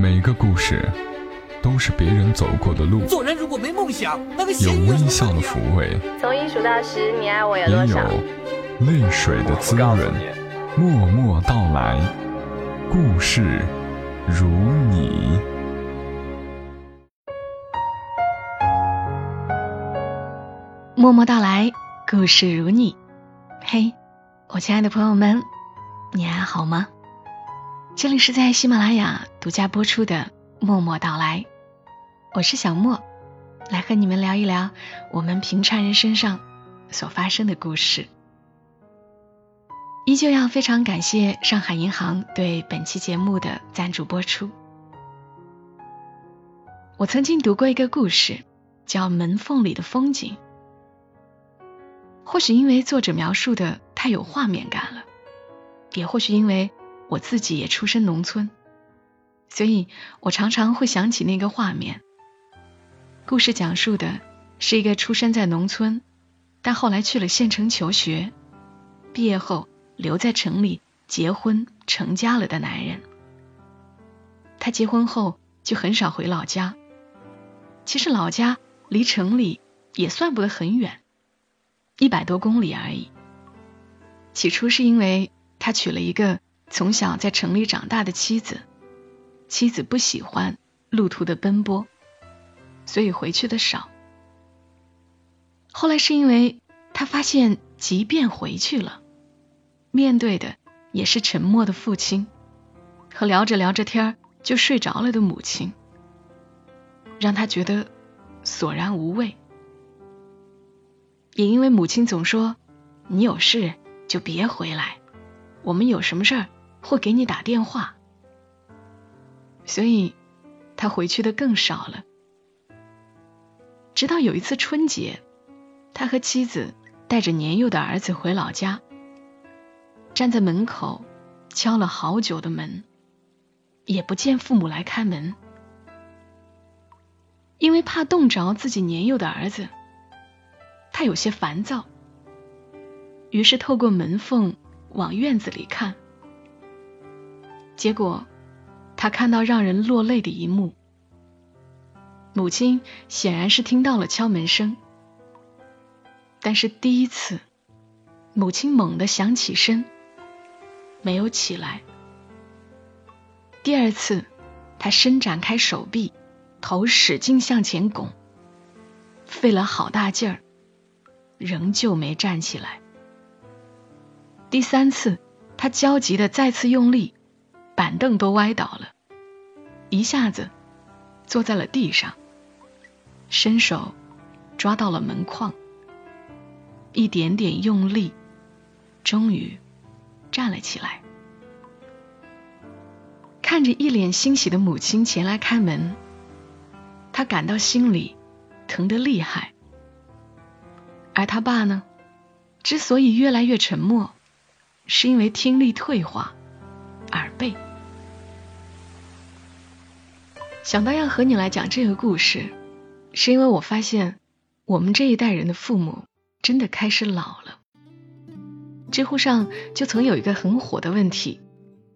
每个故事都是别人走过的路，做人如果没梦想，那个有微笑的抚慰，从一数到十，你爱我有也多少？有泪水的滋润。默默到来，故事如你。默默到来，故事如你。嘿，我亲爱的朋友们，你还好吗？这里是在喜马拉雅独家播出的《默默到来》，我是小莫，来和你们聊一聊我们平常人身上所发生的故事。依旧要非常感谢上海银行对本期节目的赞助播出。我曾经读过一个故事，叫《门缝里的风景》。或许因为作者描述的太有画面感了，也或许因为我自己也出身农村，所以我常常会想起那个画面。故事讲述的是一个出生在农村，但后来去了县城求学，毕业后留在城里结婚成家了的男人。他结婚后就很少回老家，其实老家离城里也算不得很远。一百多公里而已。起初是因为他娶了一个从小在城里长大的妻子，妻子不喜欢路途的奔波，所以回去的少。后来是因为他发现，即便回去了，面对的也是沉默的父亲和聊着聊着天就睡着了的母亲，让他觉得索然无味。也因为母亲总说：“你有事就别回来，我们有什么事儿会给你打电话。”所以，他回去的更少了。直到有一次春节，他和妻子带着年幼的儿子回老家，站在门口敲了好久的门，也不见父母来开门，因为怕冻着自己年幼的儿子。他有些烦躁，于是透过门缝往院子里看，结果他看到让人落泪的一幕。母亲显然是听到了敲门声，但是第一次，母亲猛地想起身，没有起来；第二次，他伸展开手臂，头使劲向前拱，费了好大劲儿。仍旧没站起来。第三次，他焦急的再次用力，板凳都歪倒了，一下子坐在了地上，伸手抓到了门框，一点点用力，终于站了起来。看着一脸欣喜的母亲前来开门，他感到心里疼得厉害。而他爸呢，之所以越来越沉默，是因为听力退化，耳背。想到要和你来讲这个故事，是因为我发现我们这一代人的父母真的开始老了。知乎上就曾有一个很火的问题：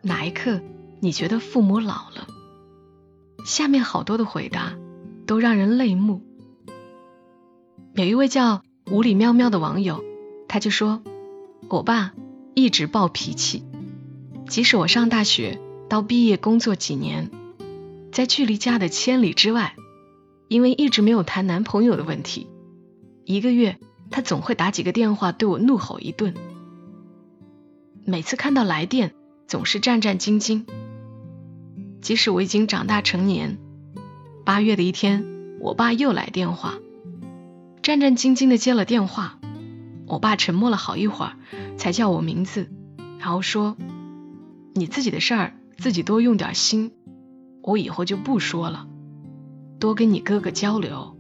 哪一刻你觉得父母老了？下面好多的回答都让人泪目。有一位叫。无理喵喵的网友，他就说：“我爸一直暴脾气，即使我上大学到毕业工作几年，在距离家的千里之外，因为一直没有谈男朋友的问题，一个月他总会打几个电话对我怒吼一顿。每次看到来电，总是战战兢兢。即使我已经长大成年，八月的一天，我爸又来电话。”战战兢兢的接了电话，我爸沉默了好一会儿，才叫我名字，然后说：“你自己的事儿自己多用点心，我以后就不说了，多跟你哥哥交流，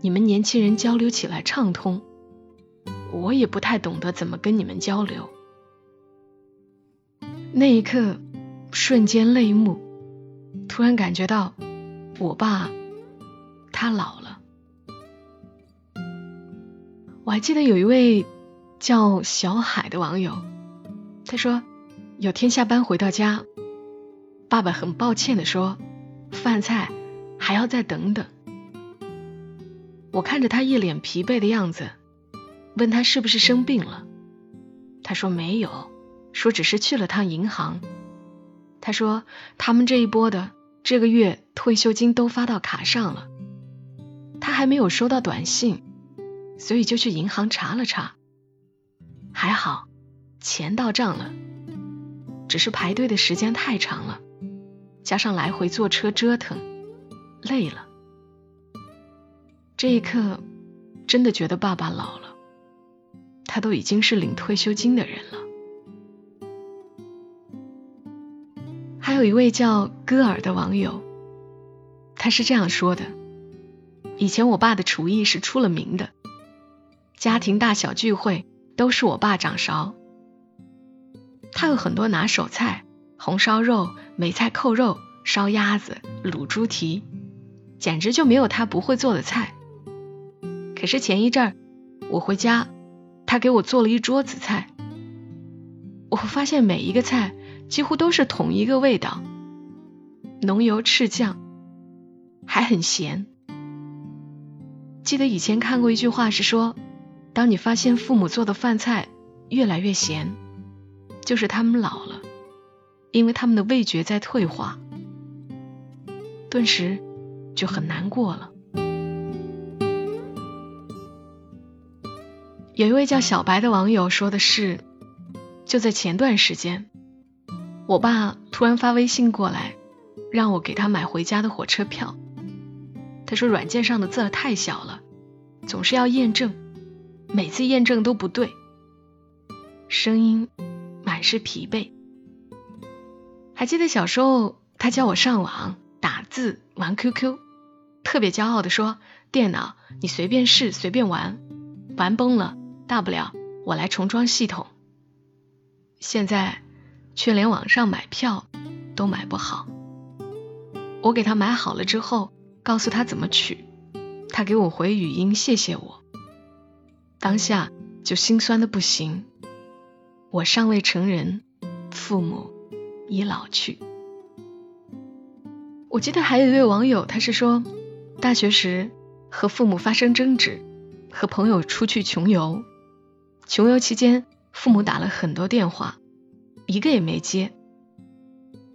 你们年轻人交流起来畅通，我也不太懂得怎么跟你们交流。”那一刻，瞬间泪目，突然感觉到我爸他老了。我还记得有一位叫小海的网友，他说有天下班回到家，爸爸很抱歉的说：“饭菜，还要再等等。我看着他一脸疲惫的样子，问他是不是生病了。他说没有，说只是去了趟银行。他说他们这一波的这个月退休金都发到卡上了，他还没有收到短信，所以就去银行查了查。还好，钱到账了，只是排队的时间太长了，加上来回坐车折腾，累了。这一刻，真的觉得爸爸老了，他都已经是领退休金的人了。还有一位叫戈尔的网友，他是这样说的：以前我爸的厨艺是出了名的，家庭大小聚会。都是我爸掌勺，他有很多拿手菜：红烧肉、梅菜扣肉、烧鸭子、卤猪蹄，简直就没有他不会做的菜。可是前一阵儿我回家，他给我做了一桌子菜，我发现每一个菜几乎都是同一个味道，浓油赤酱，还很咸。记得以前看过一句话是说。当你发现父母做的饭菜越来越咸，就是他们老了，因为他们的味觉在退化，顿时就很难过了。有一位叫小白的网友说的是，就在前段时间，我爸突然发微信过来，让我给他买回家的火车票。他说软件上的字儿太小了，总是要验证。每次验证都不对，声音满是疲惫。还记得小时候，他教我上网打字、玩 QQ，特别骄傲的说：“电脑你随便试，随便玩，玩崩了大不了我来重装系统。”现在却连网上买票都买不好。我给他买好了之后，告诉他怎么取，他给我回语音谢谢我。当下就心酸的不行。我尚未成人，父母已老去。我记得还有一位网友，他是说，大学时和父母发生争执，和朋友出去穷游，穷游期间父母打了很多电话，一个也没接。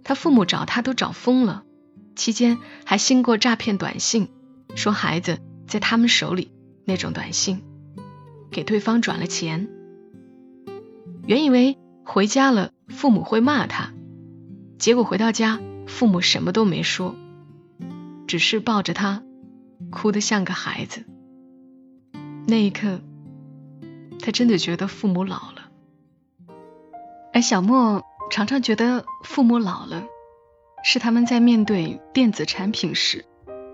他父母找他都找疯了，期间还信过诈骗短信，说孩子在他们手里那种短信。给对方转了钱，原以为回家了父母会骂他，结果回到家父母什么都没说，只是抱着他哭得像个孩子。那一刻，他真的觉得父母老了。而小莫常常觉得父母老了，是他们在面对电子产品时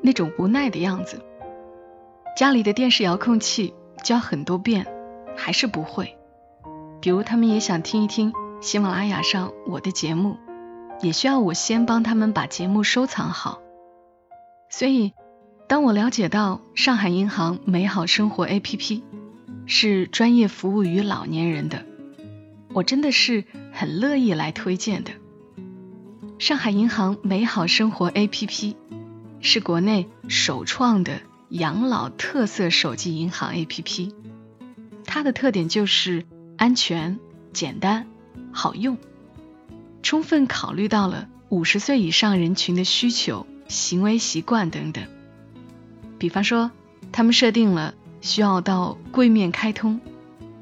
那种无奈的样子。家里的电视遥控器。教很多遍还是不会，比如他们也想听一听喜马拉雅上我的节目，也需要我先帮他们把节目收藏好。所以，当我了解到上海银行美好生活 APP 是专业服务于老年人的，我真的是很乐意来推荐的。上海银行美好生活 APP 是国内首创的。养老特色手机银行 APP，它的特点就是安全、简单、好用，充分考虑到了五十岁以上人群的需求、行为习惯等等。比方说，他们设定了需要到柜面开通，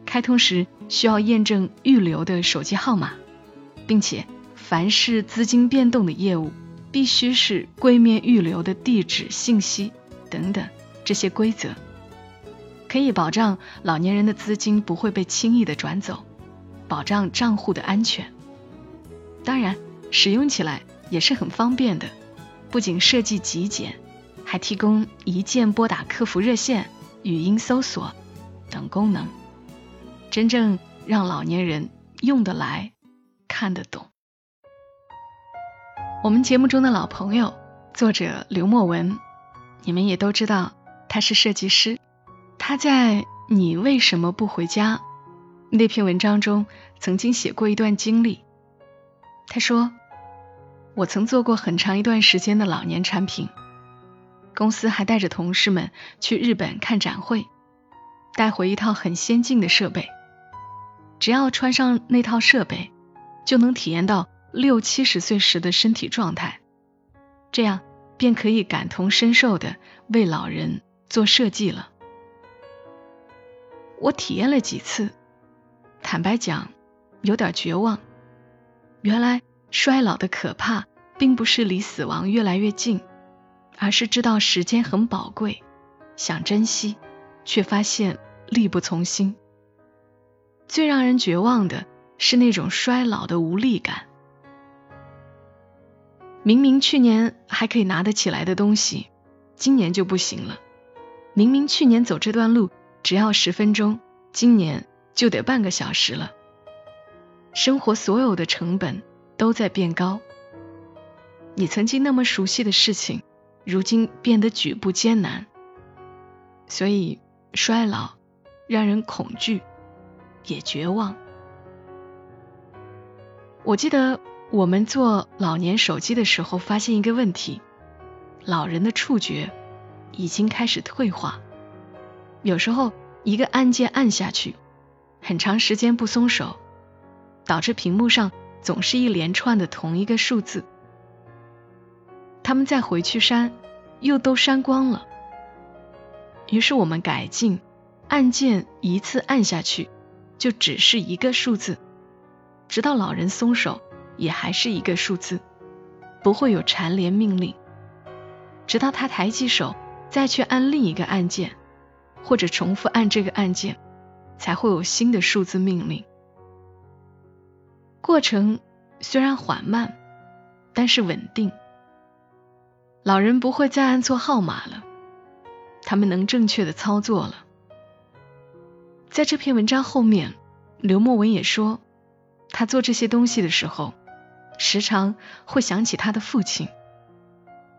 开通时需要验证预留的手机号码，并且凡是资金变动的业务，必须是柜面预留的地址信息等等。这些规则可以保障老年人的资金不会被轻易的转走，保障账户的安全。当然，使用起来也是很方便的，不仅设计极简，还提供一键拨打客服热线、语音搜索等功能，真正让老年人用得来、看得懂。我们节目中的老朋友，作者刘墨文，你们也都知道。他是设计师，他在《你为什么不回家》那篇文章中曾经写过一段经历。他说：“我曾做过很长一段时间的老年产品，公司还带着同事们去日本看展会，带回一套很先进的设备。只要穿上那套设备，就能体验到六七十岁时的身体状态，这样便可以感同身受的为老人做设计了。我体验了几次，坦白讲，有点绝望。原来衰老的可怕，并不是离死亡越来越近，而是知道时间很宝贵，想珍惜，却发现力不从心。最让人绝望的是那种衰老的无力感。明明去年还可以拿得起来的东西，今年就不行了。明明去年走这段路。只要十分钟，今年就得半个小时了。生活所有的成本都在变高，你曾经那么熟悉的事情，如今变得举步艰难。所以衰老让人恐惧，也绝望。我记得我们做老年手机的时候，发现一个问题：老人的触觉已经开始退化。有时候一个按键按下去，很长时间不松手，导致屏幕上总是一连串的同一个数字。他们再回去删，又都删光了。于是我们改进，按键一次按下去就只是一个数字，直到老人松手也还是一个数字，不会有缠连命令，直到他抬起手再去按另一个按键。或者重复按这个按键，才会有新的数字命令。过程虽然缓慢，但是稳定。老人不会再按错号码了，他们能正确的操作了。在这篇文章后面，刘墨文也说，他做这些东西的时候，时常会想起他的父亲。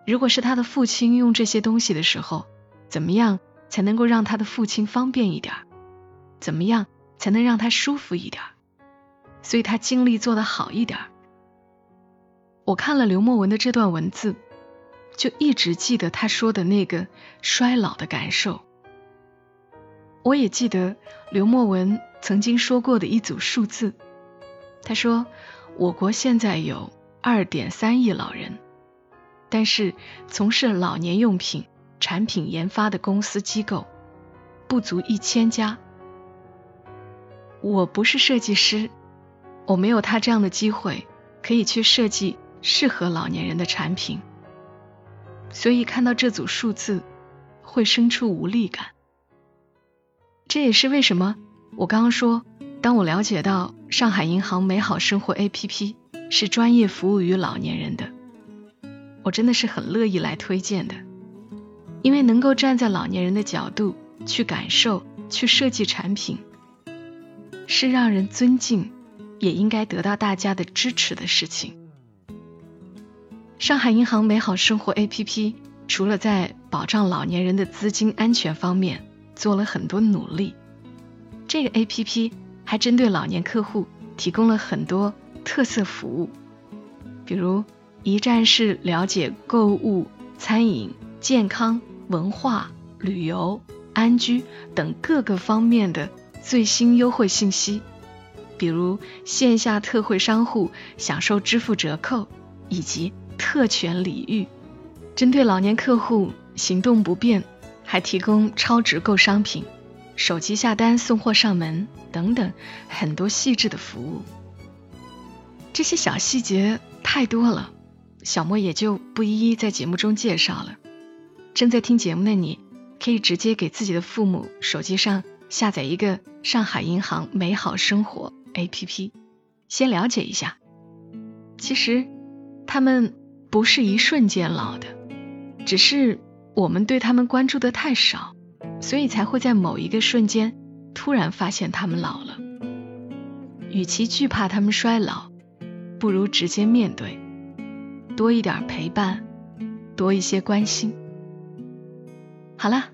如果是他的父亲用这些东西的时候，怎么样？才能够让他的父亲方便一点，怎么样才能让他舒服一点？所以他精力做得好一点。我看了刘墨文的这段文字，就一直记得他说的那个衰老的感受。我也记得刘墨文曾经说过的一组数字，他说我国现在有二点三亿老人，但是从事老年用品。产品研发的公司机构不足一千家。我不是设计师，我没有他这样的机会可以去设计适合老年人的产品，所以看到这组数字会生出无力感。这也是为什么我刚刚说，当我了解到上海银行美好生活 APP 是专业服务于老年人的，我真的是很乐意来推荐的。因为能够站在老年人的角度去感受、去设计产品，是让人尊敬，也应该得到大家的支持的事情。上海银行美好生活 APP 除了在保障老年人的资金安全方面做了很多努力，这个 APP 还针对老年客户提供了很多特色服务，比如一站式了解购物、餐饮、健康。文化、旅游、安居等各个方面的最新优惠信息，比如线下特惠商户享受支付折扣以及特权礼遇；针对老年客户行动不便，还提供超值购商品、手机下单送货上门等等很多细致的服务。这些小细节太多了，小莫也就不一一在节目中介绍了。正在听节目的你，可以直接给自己的父母手机上下载一个上海银行美好生活 APP，先了解一下。其实他们不是一瞬间老的，只是我们对他们关注的太少，所以才会在某一个瞬间突然发现他们老了。与其惧怕他们衰老，不如直接面对，多一点陪伴，多一些关心。好了，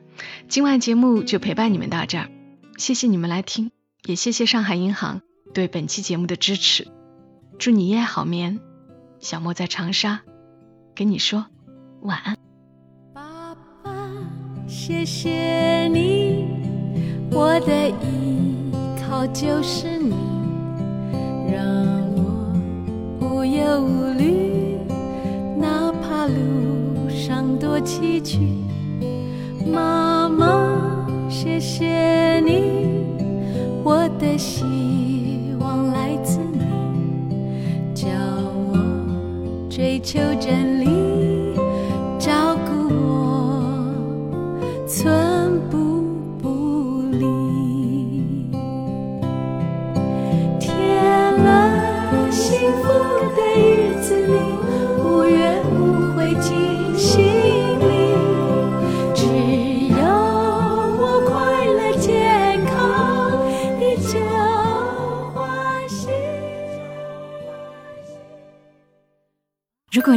今晚节目就陪伴你们到这儿，谢谢你们来听，也谢谢上海银行对本期节目的支持。祝你夜好眠，小莫在长沙，跟你说晚安。爸爸，谢谢你，我的依靠就是你，让我无忧无虑，哪怕路上多崎岖。妈妈，谢谢你，我的心求真